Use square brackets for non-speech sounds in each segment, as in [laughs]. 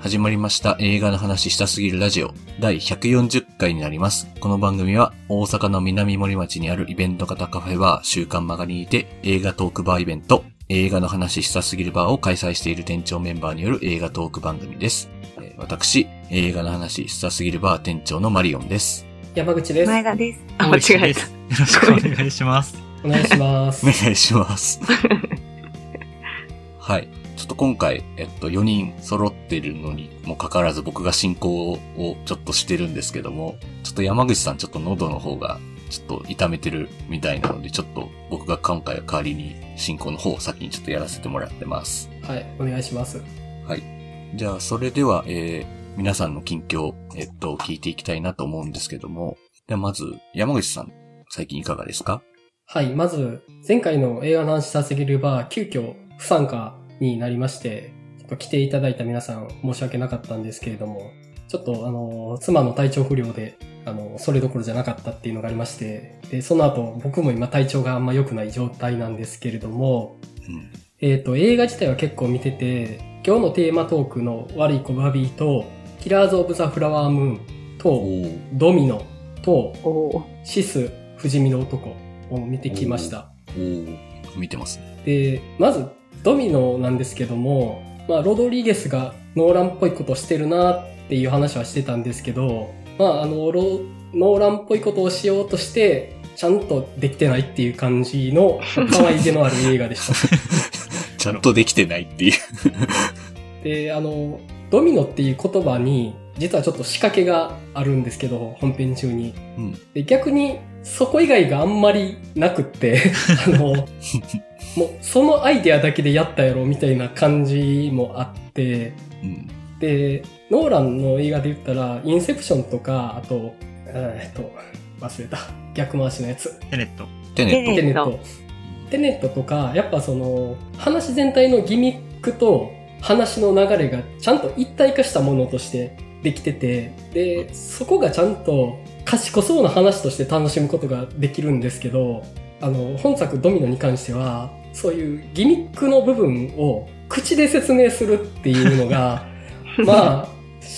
始まりました映画の話したすぎるラジオ第140回になります。この番組は大阪の南森町にあるイベント型カフェバー週刊マガにて映画トークバーイベント映画の話したすぎるバーを開催している店長メンバーによる映画トーク番組です。えー私、映画の話したすぎるバー店長のマリオンです。山口です。前田です。あ、間違えた。よろしくお願いします。お願いしますお。願いします。[laughs] はい。と今回、えっと、4人揃ってるのにもかかわらず僕が進行をちょっとしてるんですけども、ちょっと山口さんちょっと喉の方がちょっと痛めてるみたいなので、ちょっと僕が今回は代わりに進行の方を先にちょっとやらせてもらってます。はい、お願いします。はい。じゃあ、それでは、えー、皆さんの近況、えっと、聞いていきたいなと思うんですけども、ではまず、山口さん、最近いかがですか？はい、まず、前回の映画の話したすぎるバー、急遽不参加になりまして、ちょっと来ていただいた皆さん申し訳なかったんですけれども、ちょっとあの、妻の体調不良で、あの、それどころじゃなかったっていうのがありまして、で、その後、僕も今体調があんま良くない状態なんですけれども、うん。えっ、と、映画自体は結構見てて、今日のテーマトークの悪い子バビーと、キラーズ・オブ・ザ・フラワームーンおと、ードミノと。シス、不死身の男を見てきました。見てますね。で、まず、ドミノなんですけども、まあ、ロドリゲスがノーランっぽいことをしてるなっていう話はしてたんですけど、まあ、あの、ロノーランっぽいことをしようとして、ちゃんとできてないっていう感じの可愛げのある映画でした。[laughs] ちゃんとできてないっていう。[laughs] で、あの、ドミノっていう言葉に、実はちょっと仕掛けがあるんですけど、本編中に。うん。で、逆に、そこ以外があんまりなくって、[laughs] あの、もう、そのアイデアだけでやったやろ、みたいな感じもあって、うん。で、ノーランの映画で言ったら、インセプションとか、あと、えーっと、忘れた。逆回しのやつ。テネット。テネット。テネットテネット。テネットとか、やっぱその、話全体のギミックと話の流れがちゃんと一体化したものとしてできてて、で、そこがちゃんと賢そうな話として楽しむことができるんですけど、あの、本作ドミノに関しては、そういうギミックの部分を口で説明するっていうのが、[laughs] まあ、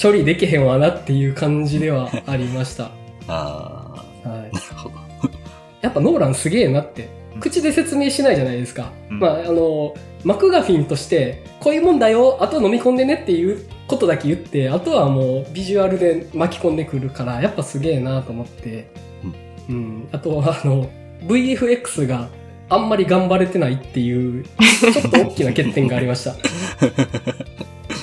処理できへんわなっていう感じではありました。あはい。ー、なるほど。やっぱノーランすげえなって。口で説明しないじゃないですか。うんまあ、あの、マクガフィンとして、こういうもんだよ、あと飲み込んでねっていうことだけ言って、あとはもうビジュアルで巻き込んでくるから、やっぱすげえなと思って。うん。あとは、あの、VFX があんまり頑張れてないっていう、ちょっと大きな欠点がありました。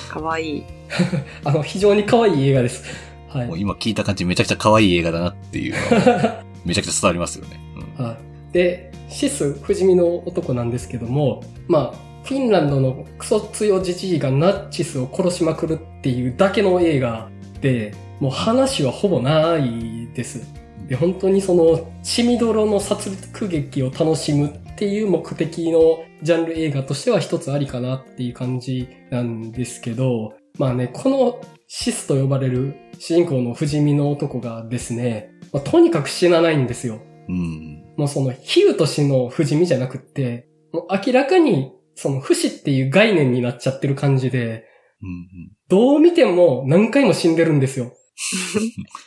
かわいい。[laughs] あの、非常に可愛い映画です。はいもう。今聞いた感じめちゃくちゃ可愛い映画だなっていう [laughs] めちゃくちゃ伝わりますよね。うんはい。で、シス、不死身の男なんですけども、まあ、フィンランドのクソ強じじいがナチスを殺しまくるっていうだけの映画で、もう話はほぼないです。で、本当にその、血みどろの殺戮劇を楽しむっていう目的のジャンル映画としては一つありかなっていう感じなんですけど、まあね、このシスと呼ばれる主人公の不死身の男がですね、まあとにかく死なないんですよ。うん。もうその、比喩としの不死身じゃなくって、もう明らかに、その不死っていう概念になっちゃってる感じで、うん。どう見ても何回も死んでるんですよ。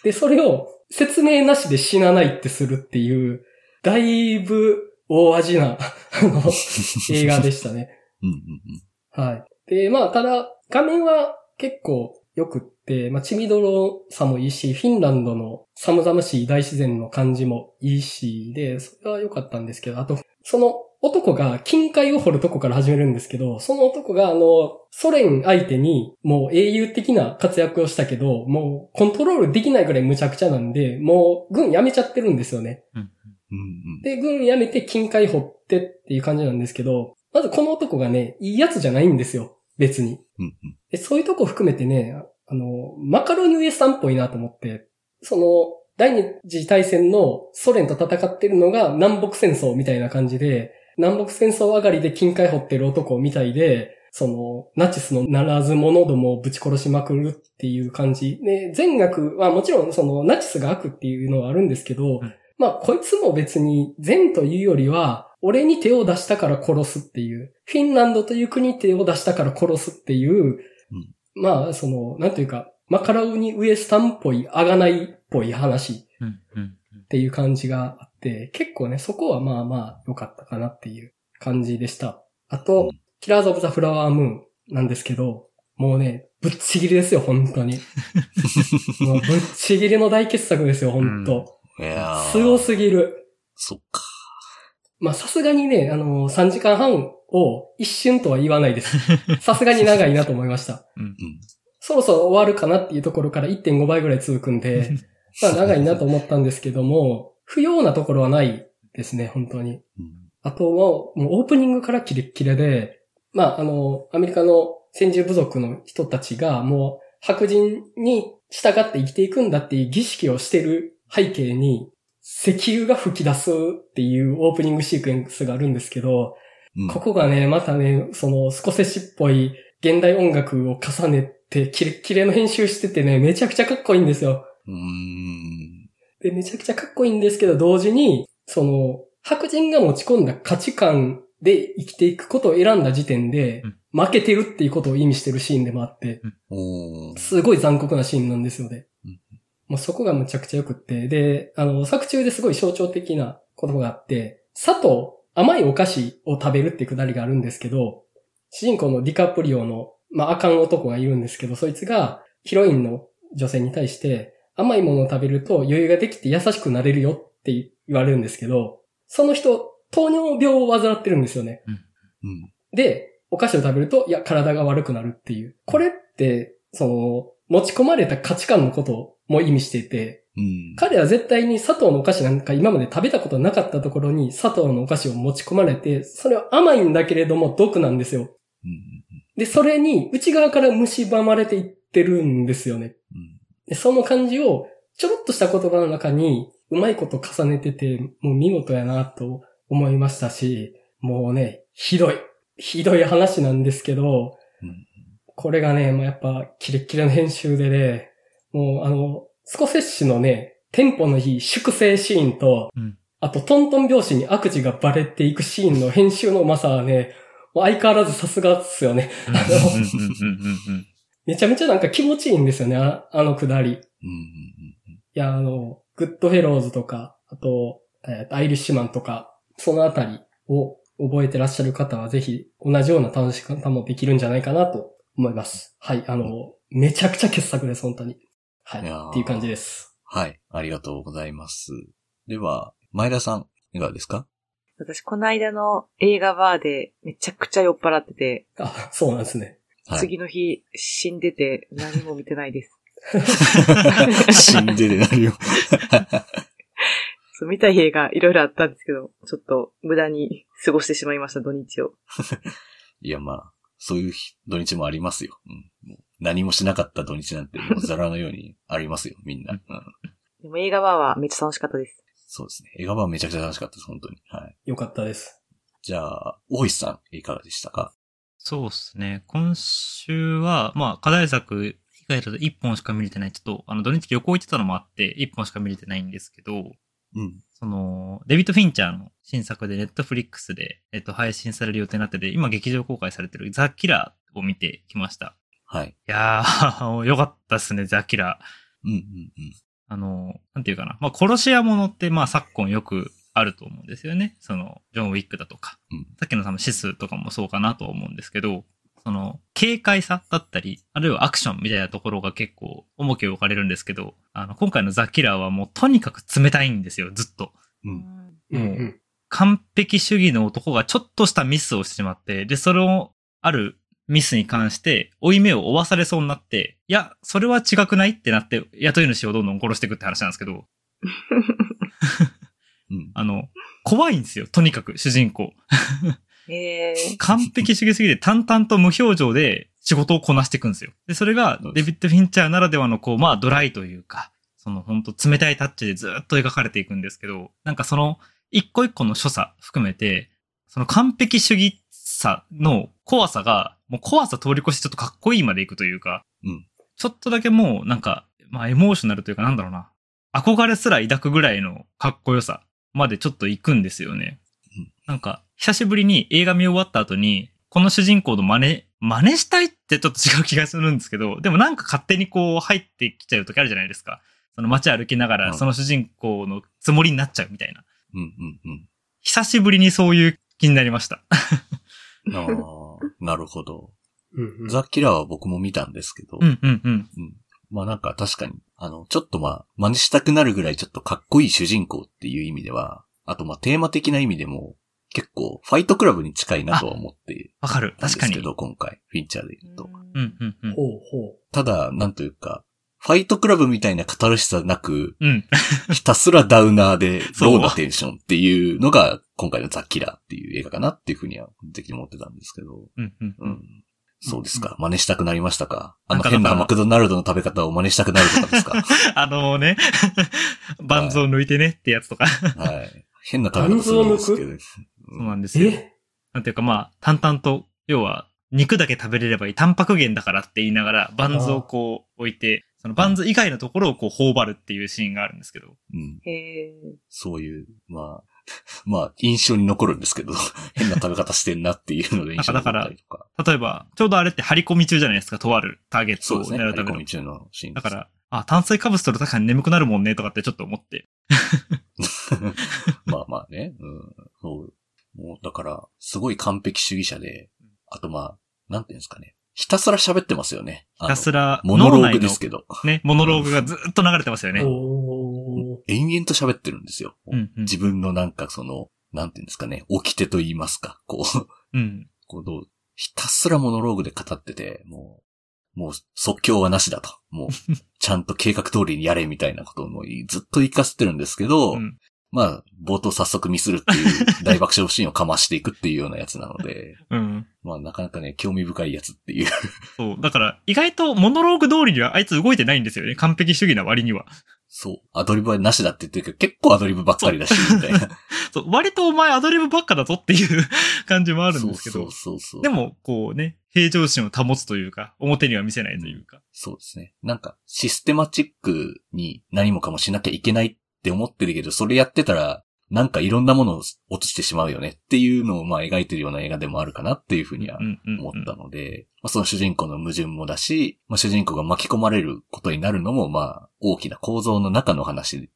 で、それを説明なしで死なないってするっていう、だいぶ大味な、あの、[laughs] 映画でしたね。うん。うん。はい。で、まあ、ただ、画面は結構良くって、まあ、血みどろさもいいし、フィンランドの寒々しい大自然の感じもいいし、で、それは良かったんですけど、あと、その男が金塊を掘るとこから始めるんですけど、その男があの、ソ連相手にもう英雄的な活躍をしたけど、もうコントロールできないぐらい無茶苦茶なんで、もう軍辞めちゃってるんですよね。うん。うん。で、軍辞めて金塊掘ってっていう感じなんですけど、まずこの男がね、いいやつじゃないんですよ。別に。うん。でそういうとこ含めてね、あの、マカロニウエスタンっぽいなと思って、その、第二次大戦のソ連と戦ってるのが南北戦争みたいな感じで、南北戦争上がりで金塊掘ってる男みたいで、その、ナチスのならず者どもをぶち殺しまくるっていう感じ。で、善悪はもちろんそのナチスが悪っていうのはあるんですけど、うんまあこいつも別に善というよりは、俺に手を出したから殺すっていう、フィンランドという国に手を出したから殺すっていう、まあ、その、なんというか、マカラウニウエスタンっぽい、あがないっぽい話うん、うん。っていう感じがあって、結構ね、そこはまあまあ良かったかなっていう感じでした。あと、うんキラーズ・オブ・ザ・フラワームーンなんですけど、もうね、ぶっちぎりですよ、本当に。[laughs] もうぶっちぎりの大傑作ですよ、本当、いやーすごすぎる。そっか。まあさすがにね、あの3時間半を一瞬とは言わないです。[laughs] さすがに長いなと思いました。うんうん。そろそろ終わるかなっていうところから1.5倍ぐらい続くんで、[laughs] まあ長いなと思ったんですけども、不要なところはないですね、本当に。うんあともう、もうオープニングからキレッキレで、まああの、アメリカの先住部族の人たちがもう白人に従って生きていくんだっていう儀式をしてる背景に、石油が吹き出すっていうオープニングシークエンスがあるんですけど、うん。ここがね、またね、その、スコセッシっぽい現代音楽を重ねて、キレッキレの編集しててね、めちゃくちゃかっこいいんですよ。うーん。で、めちゃくちゃかっこいいんですけど、同時に、その、白人が持ち込んだ価値観で生きていくことを選んだ時点でうん、負けてるっていうことを意味してるシーンでもあって。すごい残酷なシーンなんですよねうん。もうそこがむちゃくちゃ良くって、で、あの、作中ですごい象徴的なことがあって、砂糖、甘いお菓子を食べるってくだりがあるんですけど、主人公のディカプリオの、まあ、あかん男がいるんですけど、そいつがヒロインの女性に対して、甘いものを食べると余裕ができて優しくなれるよって言われるんですけど、その人、糖尿病を患ってるんですよね。うん。で、お菓子を食べると、いや、体が悪くなるっていう。これって、その、持ち込まれた価値観のことも意味していて、うん。彼は絶対に砂糖のお菓子なんか今まで食べたことなかったところに砂糖のお菓子を持ち込まれて、それは甘いんだけれども毒なんですよ。うん。で、それに内側から蝕まれていってるんですよね。うん。で、その感じをちょろっとした言葉の中にうまいこと重ねてて、もう見事やなと思いましたし、もうね、ひどい。ひどい話なんですけど、うん。これがね、もうやっぱキレッキレの編集でね、もうあの、スコセッシのね、テンポのいい粛清シーンと、うん。あとトントン拍子に悪事がバレていくシーンの編集のうまさはね、もう相変わらずさすがっすよね。うん。うん。うん。うん。うんめちゃめちゃなんか気持ちいいんですよね、ああのくだり。うん。いや、あの、グッドフェローズとか、あと、えーとアイリッシュマンとか、そのあたりを覚えてらっしゃる方はぜひ同じような楽し方もできるんじゃないかなと思います。はい、あの、めちゃくちゃ傑作です、本当に。はいいやー、っていう感じです。はい。ありがとうございます。では、前田さん、いかがですか？私、この間の映画バーでめちゃくちゃ酔っ払ってて、あ、そうなんですね。はい。次の日死んでて何も見てないです。[laughs] 死んでるなるよ。[laughs] そう見たい映画いろいろあったんですけど、ちょっと無駄に過ごしてしまいました、土日を。[laughs] いや、まあ、そういう日土日もありますよ。うん。何もしなかった土日なんて、もうザラのようにありますよ、みんな。うん。でも映画バーはめっちゃ楽しかったです。そうですね。映画版めちゃくちゃ楽しかったです、本当に。はい。よかったです。じゃあ、大石さん、いかがでしたか？そうですね。今週は、まあ、課題作以外だと1本しか見れてない。ちょっと、あの、土日旅行行ってたのもあって、1本しか見れてないんですけど、うん。その、デビッド・フィンチャーの新作でネットフリックスで、えっと、配信される予定になってて、今劇場公開されてるザ・キラーを見てきました。はい。いやー、[laughs] よかったっすね、ザ・キラー。うん、うん、あの、なんていうかな。まあ、殺し屋ものって、まあ、昨今よくあると思うんですよね。その、ジョン・ウィックだとか。うんさっきの多分シスとかもそうかなと思うんですけど、その、軽快さだったり、あるいはアクションみたいなところが結構重きを置かれるんですけど、あの、今回のザ・キラーはもうとにかく冷たいんですよ、ずっと。うん。うんうん。完璧主義の男がちょっとしたミスをしてしまって、で、それを、あるミスに関して、負い目を負わされそうになって、いや、それは違くないってなって、雇い主をどんどん殺していくって話なんですけど、[laughs] うん。あの、怖いんですよ、とにかく、主人公。えー、完璧主義すぎて淡々と無表情で仕事をこなしていくんですよ。で、それがデビッド・フィンチャーならではのこう、まあドライというか、その本当冷たいタッチでずっと描かれていくんですけど、なんかその一個一個の所作含めて、その完璧主義さの怖さが、もう怖さ通り越してちょっとかっこいいまでいくというか、うんちょっとだけもうなんか、まあエモーショナルというかなんだろうな、憧れすら抱くぐらいのかっこよさまでちょっと行くんですよね。うんなんか、久しぶりに映画見終わった後に、この主人公の真似、真似したいってちょっと違う気がするんですけど、でもなんか勝手にこう入ってきちゃう時あるじゃないですか。その街歩きながうんらその主人公のつもりになっちゃうみたいな。うんうんうん。久しぶりにそういう気になりました。ああ、[laughs] なるほど。うんうんザ・キラーは僕も見たんですけど、うんうんうん。うんまあなんか確かに、あの、ちょっとまあ、真似したくなるぐらいちょっとかっこいい主人公っていう意味では、あとまあテーマ的な意味でも、結構ファイトクラブに近いなとは思ってわかる。確かに。すけど、今回、フィンチャーで言うと。うんうんうん。ほうほただ、なんというか、ファイトクラブみたいなカタルシスなく、うん。ひたすらダウナーで [laughs] そうローなテンションっていうのが今回のザ・キラーっていう映画かなっていうふうには、的に思ってたんですけど。うんうんううん。ん。そうですか。真似したくなりましたか？あの変なマクドナルドの食べ方を真似したくなるとかですか？[laughs] あのね、[laughs] バンズを抜いてねってやつとか。はい。変な食べ方するんですけど。そうなんですよ。えなんていうかまあ、淡々と、要は、肉だけ食べれればいい、タンパク源だからって言いながら、バンズをこう置いて、そのバンズ以外のところをこう頬張るっていうシーンがあるんですけど。うん。へえ。そういう、まあ、[laughs] まあ、印象に残るんですけど、[laughs] 変な食べ方してんなっていうので印象に残ったりとか。例えば、ちょうどあれって張り込み中じゃないですか、とあるターゲットをそうですね。狙うための張り込み。中のシーンです。だから、あ、炭水化物取ると確かに眠くなるもんね、とかってちょっと思って。[laughs] まあまあね。うん。そう。もう、だから、すごい完璧主義者で、あとまあ、なんていうんですかね。ひたすら喋ってますよね。ひたすら、モノローグですけど。ね、モノローグがずっと流れてますよね。おー延々と喋ってるんですよ。うんうん自分のなんかその、なんていうんですかね。起きてと言いますか。こう、うん。こうどうひたすらモノローグで語ってて、もう、もう即興はなしだと。もう、[laughs] ちゃんと計画通りにやれみたいなことをもうずっと言いかせてるんですけど、うんまあ、冒頭早速ミスるっていう大爆笑シーンをかましていくっていうようなやつなので、[laughs] うん。まあなかなかね、興味深いやつっていう。そう。だから、意外とモノローグ通りにはあいつ動いてないんですよね。完璧主義な割には。そう。アドリブはなしだって言ってるけど、結構アドリブばっかりだし、みたいな。[laughs] そう。割とお前アドリブばっかだぞっていう [laughs] 感じもあるんですけど。そうそうそうそう。で、も、こうね、平常心を保つというか、表には見せないというか。そうですね。なんか、システマチックに何もかもしなきゃいけないって思ってるけど、それやってたら、なんかいろんなものを落としてしまうよねっていうのをまあ描いてるような映画でもあるかなっていうふうには思ったので、まあ、その主人公の矛盾もだし、まあ、主人公が巻き込まれることになるのもまあ大きな構造の中の話。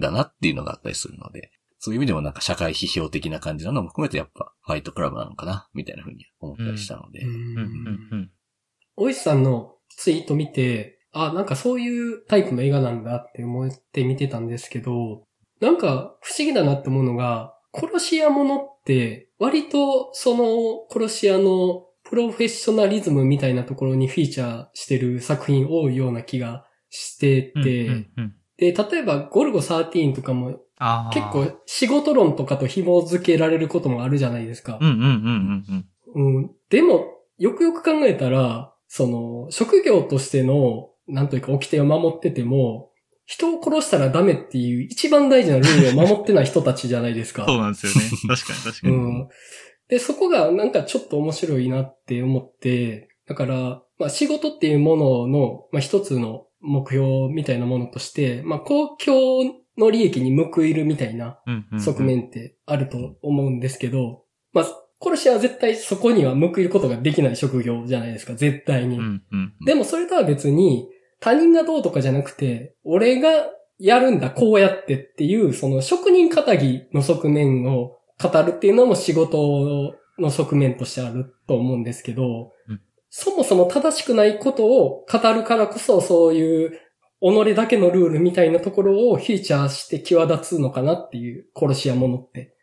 だなっていうのがあったりするので、そういう意味でもなんか社会批評的な感じなのも含めてやっぱファイトクラブなのかなみたいなふうに思ったりしたので、うんうんうんうん。おいしさんのツイート見て、あ、なんかそういうタイプの映画なんだって思って見てたんですけど、なんか不思議だなって思うのが、殺し屋ものって割とその殺し屋のプロフェッショナリズムみたいなところにフィーチャーしてる作品多いような気がしてうんて、うんうん。で、例えばゴルゴ13とかも結構仕事論とかと紐付けられることもあるじゃないですか。でも、よくよく考えたら、その、職業としての、なんというか、掟を守ってても、人を殺したらダメっていう一番大事なルールを守ってない人たちじゃないですか。そうなんですよね。確かに確かに。うん。で、そこがなんかちょっと面白いなって思って、だから、まあ仕事っていうものの、まあ一つの目標みたいなものとして、まあ公共の利益に報いるみたいな側。面ってあると思うんですけど、まあ、殺し屋は絶対そこには報いることができない職業じゃないですか、絶対に。でもそれとは別に、他人がどうとかじゃなくて、俺がやるんだ、こうやってっていう、その職人仇の側面を語るっていうのも仕事の側面としてあると思うんですけど、うんそもそも正しくないことを語るからこそ、そういう己だけのルールみたいなところをフィーチャーして際立つのかなっていう殺し屋ものって。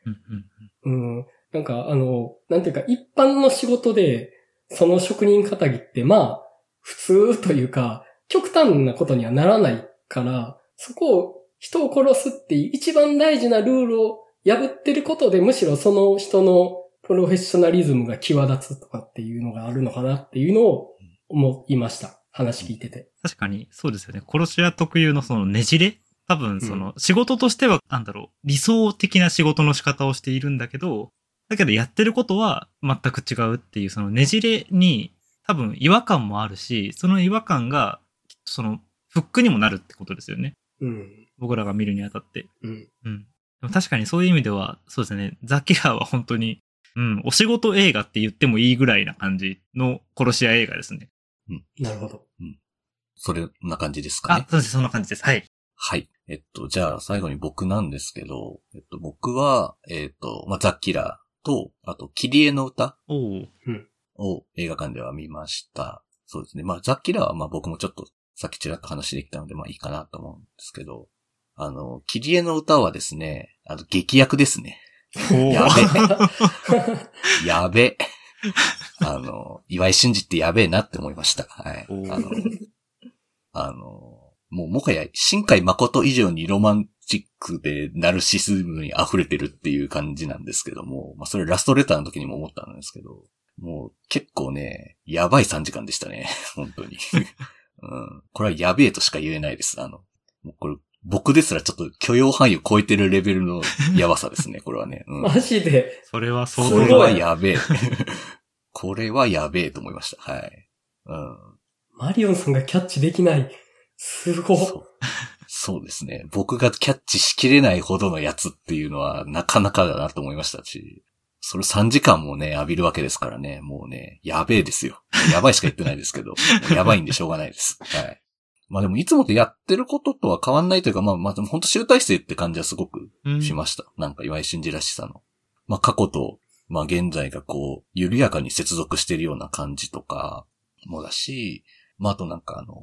うん。なんか、あの、なんていうか、一般の仕事で、その職人仇って、まあ、普通というか、極端なことにはならないから、そこを人を殺すっていう一番大事なルールを破ってることで、むしろその人のプロフェッショナリズムが際立つとかっていうのがあるのかなっていうのを思いました。話聞いてて。確かに、そうですよね。殺し屋特有のそのねじれ多分、その、仕事としては、なんだろう、理想的な仕事の仕方をしているんだけど、だけどやってることは全く違うっていう、そのねじれに多分違和感もあるし、その違和感が、その、フックにもなるってことですよね。うん。僕らが見るにあたって。うん。うん。でも確かにそういう意味では、そうですね、ザ・キラーは本当に、うん、お仕事映画って言ってもいいぐらいな感じの殺し屋映画ですね。なるほど。それな感じですかねあ、。そうです、そんな感じです。はい。はい。えっと、じゃあ最後に僕なんですけど、えっと、僕は、えっと、まあ、ザ・キラーと、あと、キリエの歌を映画館では見ました。そうですね。まあ、ザ・キラーはまあ僕もちょっとさっきちらっと話できたのでまあいいかなと思うんですけど、あの、キリエの歌はですね、あの、劇薬ですね。やべ。[laughs] やべ。あの、岩井俊二ってやべえなって思いました。はい。あの、あの、もうもはや、新海誠以上にロマンチックでナルシスムに溢れてるっていう感じなんですけども、まあそれラストレターの時にも思ったんですけど、もう結構ね、やばい3時間でしたね。本当に。うん。これはやべえとしか言えないです。あの、もうこれ、僕ですらちょっと許容範囲を超えてるレベルの [laughs] やばさですね、これはね。うん。マジで？それは相これ当はやべえ。[laughs] これはやべえと思いました。はい。うん。マリオンさんがキャッチできない。すごい。そう。そうですね。僕がキャッチしきれないほどのやつっていうのはなかなかだなと思いましたし、それ3時間もね、浴びるわけですからね、もうね、やべえですよ。やばいしか言ってないですけど、[laughs] やばいんでしょうがないです。はい。まあでもいつもとやってることとは変わんないというか、まあまあでも本当集大成って感じはすごくうんしました。なんか岩井俊二らしさの。まあ過去と、まあ現在がこう、緩やかに接続してるような感じとかもだし、まああとなんかあの、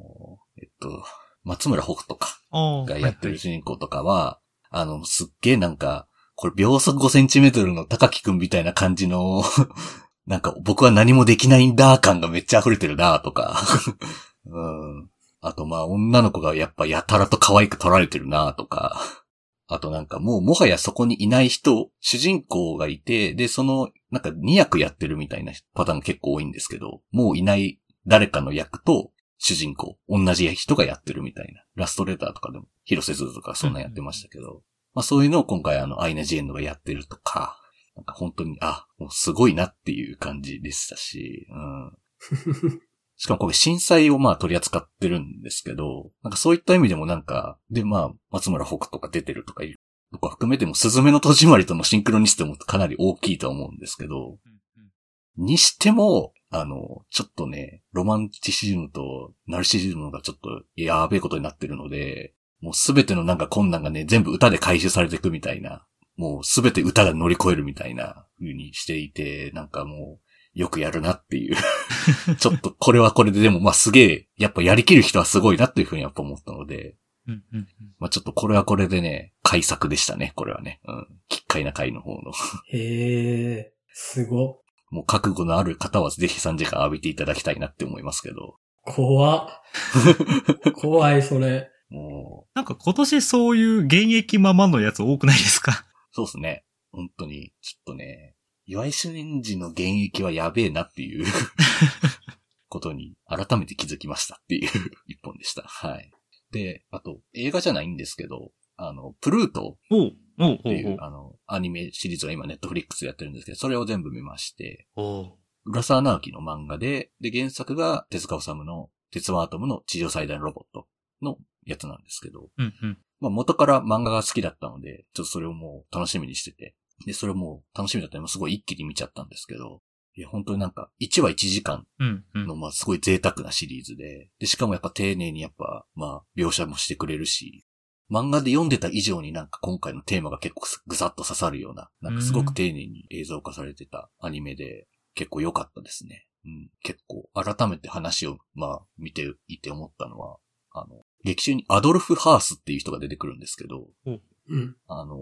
えっと、松村北とかがやってる主人公とかは、あの、すっげえなんか、これ秒速5センチメートルの高木くんみたいな感じの、[laughs] なんか僕は何もできないんだ感がめっちゃ溢れてるなとか、[laughs] うん。あとまあ女の子がやっぱやたらと可愛く撮られてるなとか、あとなんかもうもはやそこにいない人、主人公がいて、で、その、なんか2役やってるみたいなパターン結構多いんですけど、もういない誰かの役と主人公、同じ人がやってるみたいな。ラストレターとかでも、広瀬すずとかそんなやってましたけど、まあそういうのを今回あの、アイナ・ジ・エンドがやってるとか、なんか本当に、あ、もうすごいなっていう感じでしたし、うん。[laughs] しかもこれ震災をまあ取り扱ってるんですけど、なんかそういった意味でもなんか、でまあ、松村北とか出てるとかいうとか含めても、スズメの戸締まりとのシンクロニストもかなり大きいとは思うんですけど、にしても、あの、ちょっとね、ロマンチシズムとナルシシズムがちょっとやべえことになってるので、もうすべてのなんか困難がね、全部歌で回収されていくみたいな、もうすべて歌が乗り越えるみたいな風にしていて、なんかもう、よくやるなっていう。[laughs] ちょっとこれはこれででもまあすげえ、やっぱやりきる人はすごいなっていう風にやっぱ思ったので、うんうんうんまあちょっとこれはこれでね、改作でしたね、これはね。うん。奇怪な回の方の。へえ、すご。もう覚悟のある方はぜひ3時間浴びていただきたいなって思いますけど。怖っ。[laughs] 怖い、それ。なんか今年そういう現役ままのやつ多くないですか？そうですね。本当に、ちょっとね、岩井俊二の現役はやべえなっていう [laughs] ことに改めて気づきましたっていう [laughs] 一本でした。はい。で、あと、映画じゃないんですけど、あの、プルートっていう、あの、アニメシリーズが今ネットフリックスでやってるんですけど、それを全部見まして、浦沢直樹の漫画で、で、原作が手塚治虫の鉄腕アトムの地上最大のロボットのやつなんですけど、うんうん。まあ元から漫画が好きだったので、ちょっとそれをもう楽しみにしてて、で、それをもう楽しみだったのですごい一気に見ちゃったんですけど、いや、本当になんか、1話1時間。の、まあすごい贅沢なシリーズで、で、しかもやっぱ丁寧にやっぱ、まあ、描写もしてくれるし、漫画で読んでた以上になんか今回のテーマが結構ぐさっと刺さるような、なんかすごく丁寧に映像化されてたアニメで、結構良かったですね。うん、結構改めて話を、まあ、見ていて思ったのは、あの、劇中にアドルフ・ハースっていう人が出てくるんですけど、うん。あの、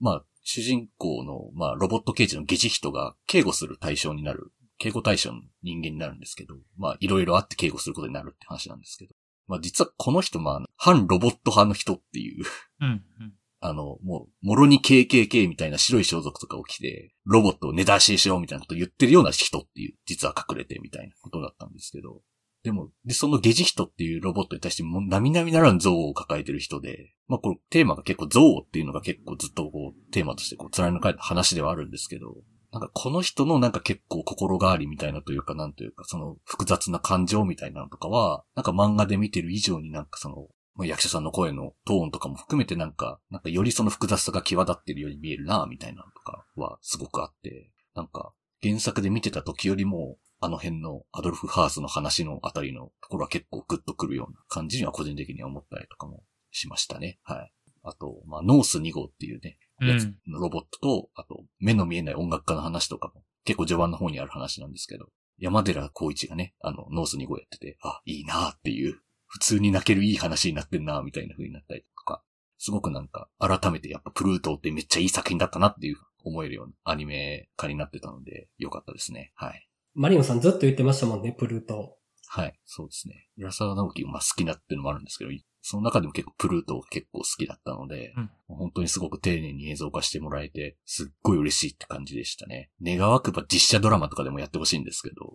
まあ、主人公の、まあ、ロボット刑事のゲジヒトが警護する対象になる、警護対象の人間になるんですけど、まあ、いろいろあって警護することになるって話なんですけど、まあ、実はこの人、まあ、反ロボット派の人っていう、うんうん。[laughs] あの、もう、もろに KKK みたいな白い装束とかを着て、ロボットを根出しにしようみたいなことを言ってるような人っていう、実は隠れてみたいなことだったんですけど、でも、で、そのゲジヒトっていうロボットに対してもう並々ならぬ憎悪を抱えてる人で、まあこれテーマが結構憎悪っていうのが結構ずっとこうテーマとしてこう貫かれた話ではあるんですけど、なんかこの人のなんか結構心変わりみたいなというかなんというかその複雑な感情みたいなのとかは、なんか漫画で見てる以上になんかその、まあ役者さんの声のトーンとかも含めてなんか、なんかよりその複雑さが際立ってるように見えるなみたいなのとかはすごくあって、なんか、原作で見てた時よりも、あの辺のアドルフ・ハースの話のあたりのところは結構グッとくるような感じには個人的には思ったりとかもしましたね。はい。あと、まあ、ノース2号っていうね、やつのロボットと、あと、目の見えない音楽家の話とかも結構序盤の方にある話なんですけど、山寺宏一がね、あの、ノース2号やってて、あ、いいなっていう、普通に泣けるいい話になってんなみたいな風になったりとか、すごくなんか、改めてやっぱプルートってめっちゃいい作品だったなっていう思えるようなアニメ化になってたので、よかったですね。はい。マリオンさんずっと言ってましたもんね、プルート。はい。そうですね。浦沢直樹がまあ好きなっていうのもあるんですけど、その中でも結構プルートが結構好きだったので、うん本当にすごく丁寧に映像化してもらえて、すっごい嬉しいって感じでしたね。願わくば実写ドラマとかでもやってほしいんですけど、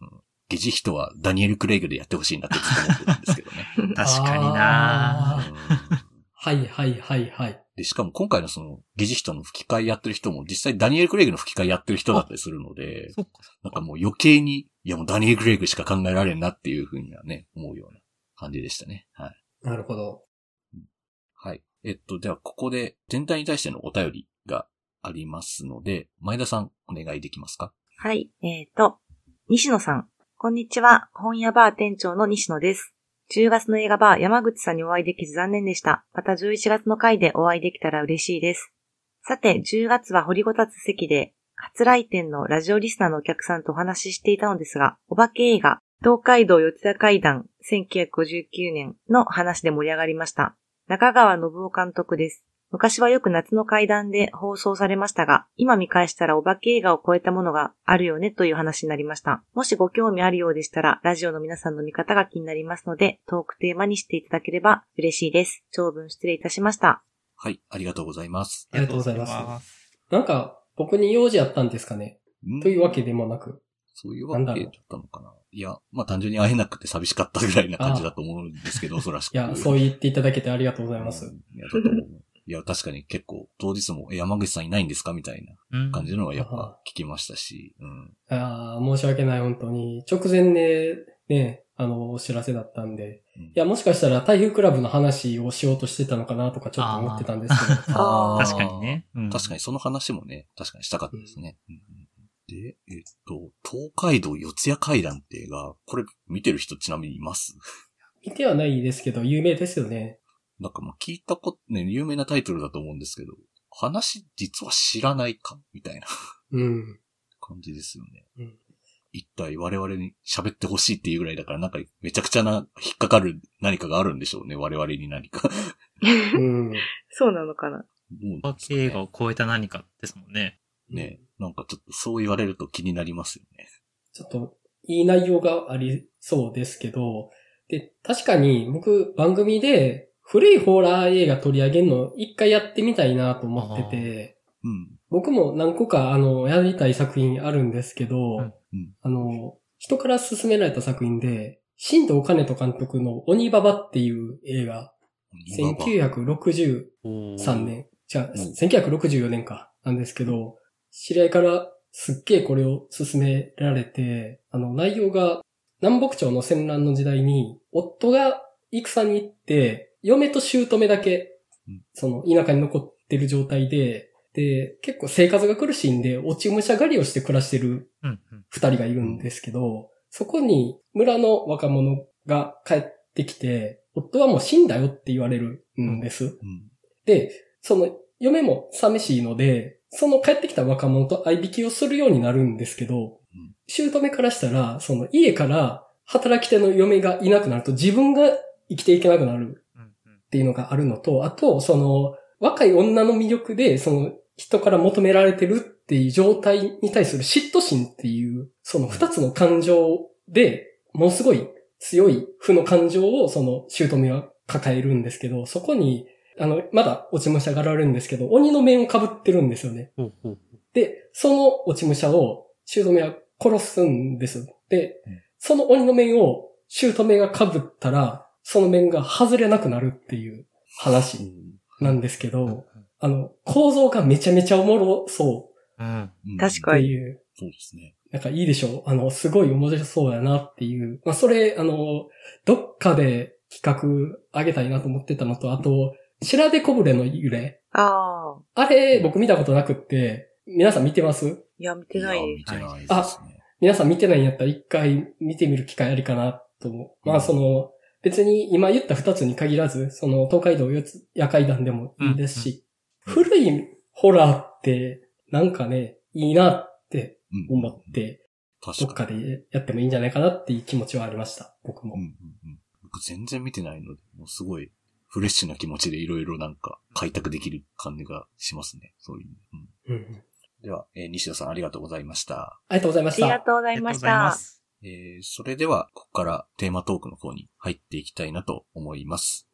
うん。ゲジヒトはダニエル・クレイグでやってほしいなってずっと思ってるんですけどね。[laughs] 確かになはいはいはいはい。で、しかも今回のその、ゲジヒトの吹き替えやってる人も実際ダニエル・クレイグの吹き替えやってる人だったりするので、そっか。なんかもう余計に、いやもうダニエル・クレイグしか考えられんなっていうふうにはね、思うような感じでしたね。はい。なるほど。はい。えっと、ではここで全体に対してのお便りがありますので、前田さんお願いできますか？はい。えっ、と、西野さん。こんにちは。本屋バー店長の西野です。10月の映画バー山口さんにお会いできず残念でした。また11月の回でお会いできたら嬉しいです。さて、10月は掘りごたつ席で、初来店のラジオリスナーのお客さんとお話ししていたのですが、お化け映画、東海道四谷階段1959年の話で盛り上がりました。中川信夫監督です。昔はよく夏の階段で放送されましたが、今見返したらお化け映画を超えたものがあるよねという話になりました。もしご興味あるようでしたら、ラジオの皆さんの見方が気になりますので、トークテーマにしていただければ嬉しいです。長文失礼いたしました。はい。ありがとうございます。ありがとうございます。なんか、僕に用事あったんですかね？んというわけでもなく。そういうわけだったのかないや、まあ単純に会えなくて寂しかったぐらいな感じだと思うんですけど、おそらしく。いや、そう言っていただけてありがとうございます。うんいや、ちょっといや、確かに結構、当日も、え山口さんいないんですか？みたいなうん感じのはやっぱ聞きましたし、うん。ああ、申し訳ない、本当に。直前で、ね、あの、お知らせだったんで。うんいや、もしかしたら台風クラブの話をしようとしてたのかなとかちょっと思ってたんですけど。[laughs] あー確かにね。うん確かにその話もね、確かにしたかったですね。で、えっと、東海道四谷階段って映画、これ見てる人ちなみにいます？[laughs] 見てはないですけど、有名ですよね。なんかまあ聞いたこと、ね、有名なタイトルだと思うんですけど、話実は知らないかみたいなうん。感じですよね。うん一体我々に喋ってほしいっていうぐらいだから、なんかめちゃくちゃな引っかかる何かがあるんでしょうね。我々に何か。うん。そうなのかなどうなんねけ映画を超えた何かですもんね。ね。なんかちょっとそう言われると気になりますよね。ちょっと、いい内容がありそうですけど、で、確かに僕番組で古いホラー映画取り上げるの一回やってみたいなと思ってて、うん。僕も何個かあの、やりたい作品あるんですけど、うんうん。あの、人から勧められた作品で、新藤兼人監督の鬼ババっていう映画、1963おー年、じゃあ、うん。1964年か、なんですけど、知り合いからすっげえこれを勧められて、あの、内容が、南北朝の戦乱の時代に、夫が戦に行って、嫁と姑だけうん、その田舎に残ってる状態で、で、結構生活が苦しいんで、落ち武者狩りをして暮らしてるうんうん。二人がいるんですけど、そこに村の若者が帰ってきて、夫はもう死んだよって言われるんです。うん。で、その嫁も寂しいので、その帰ってきた若者と相引きをするようになるんですけどん、姑からしたら、その家から働き手の嫁がいなくなると自分が生きていけなくなるうんうんっていうのがあるのと、あと、その、若い女の魅力で、その、人から求められてるっていう状態に対する嫉妬心っていう、その二つの感情で、ものすごい強い負の感情を、その、姑は抱えるんですけど、そこに、あの、まだ落ち武者がられるんですけど、鬼の面を被ってるんですよね。で、その落ち武者を、姑は殺すんです。でうん、その鬼の面を、姑が被ったら、その面が外れなくなるっていう話なんですけど、あの、構造がめちゃめちゃおもろそうん。うんうっ確かに。ていう、そうですね。なんかいいでしょうあの、すごい面白そうやなっていう。まあ、それ、あの、どっかで企画あげたいなと思ってたのと、あと、白手こぶれの揺れ。ああ。あれ、僕見たことなくって、皆さん見てます？いいや、見てないです。や見てないですね。皆さん見てないんやったら一回見てみる機会ありかなと思う。まあその、別に今言った二つに限らず、その東海道四つ夜階段でもいいですし、古いホラーってなんかね、いいなってうん思って、ど確かっかでやってもいいんじゃないかなっていう気持ちはありました。僕もに。うん。うんうん僕全然見てないので、もうすごいフレッシュな気持ちでいろいろなんか開拓できる感じがしますね。そういう、うん。うんうんでは、えー西田さんありがとうございました。ありがとうございました。ありがとうございました。えーそれでは、ここからテーマトークの方に入っていきたいなと思います。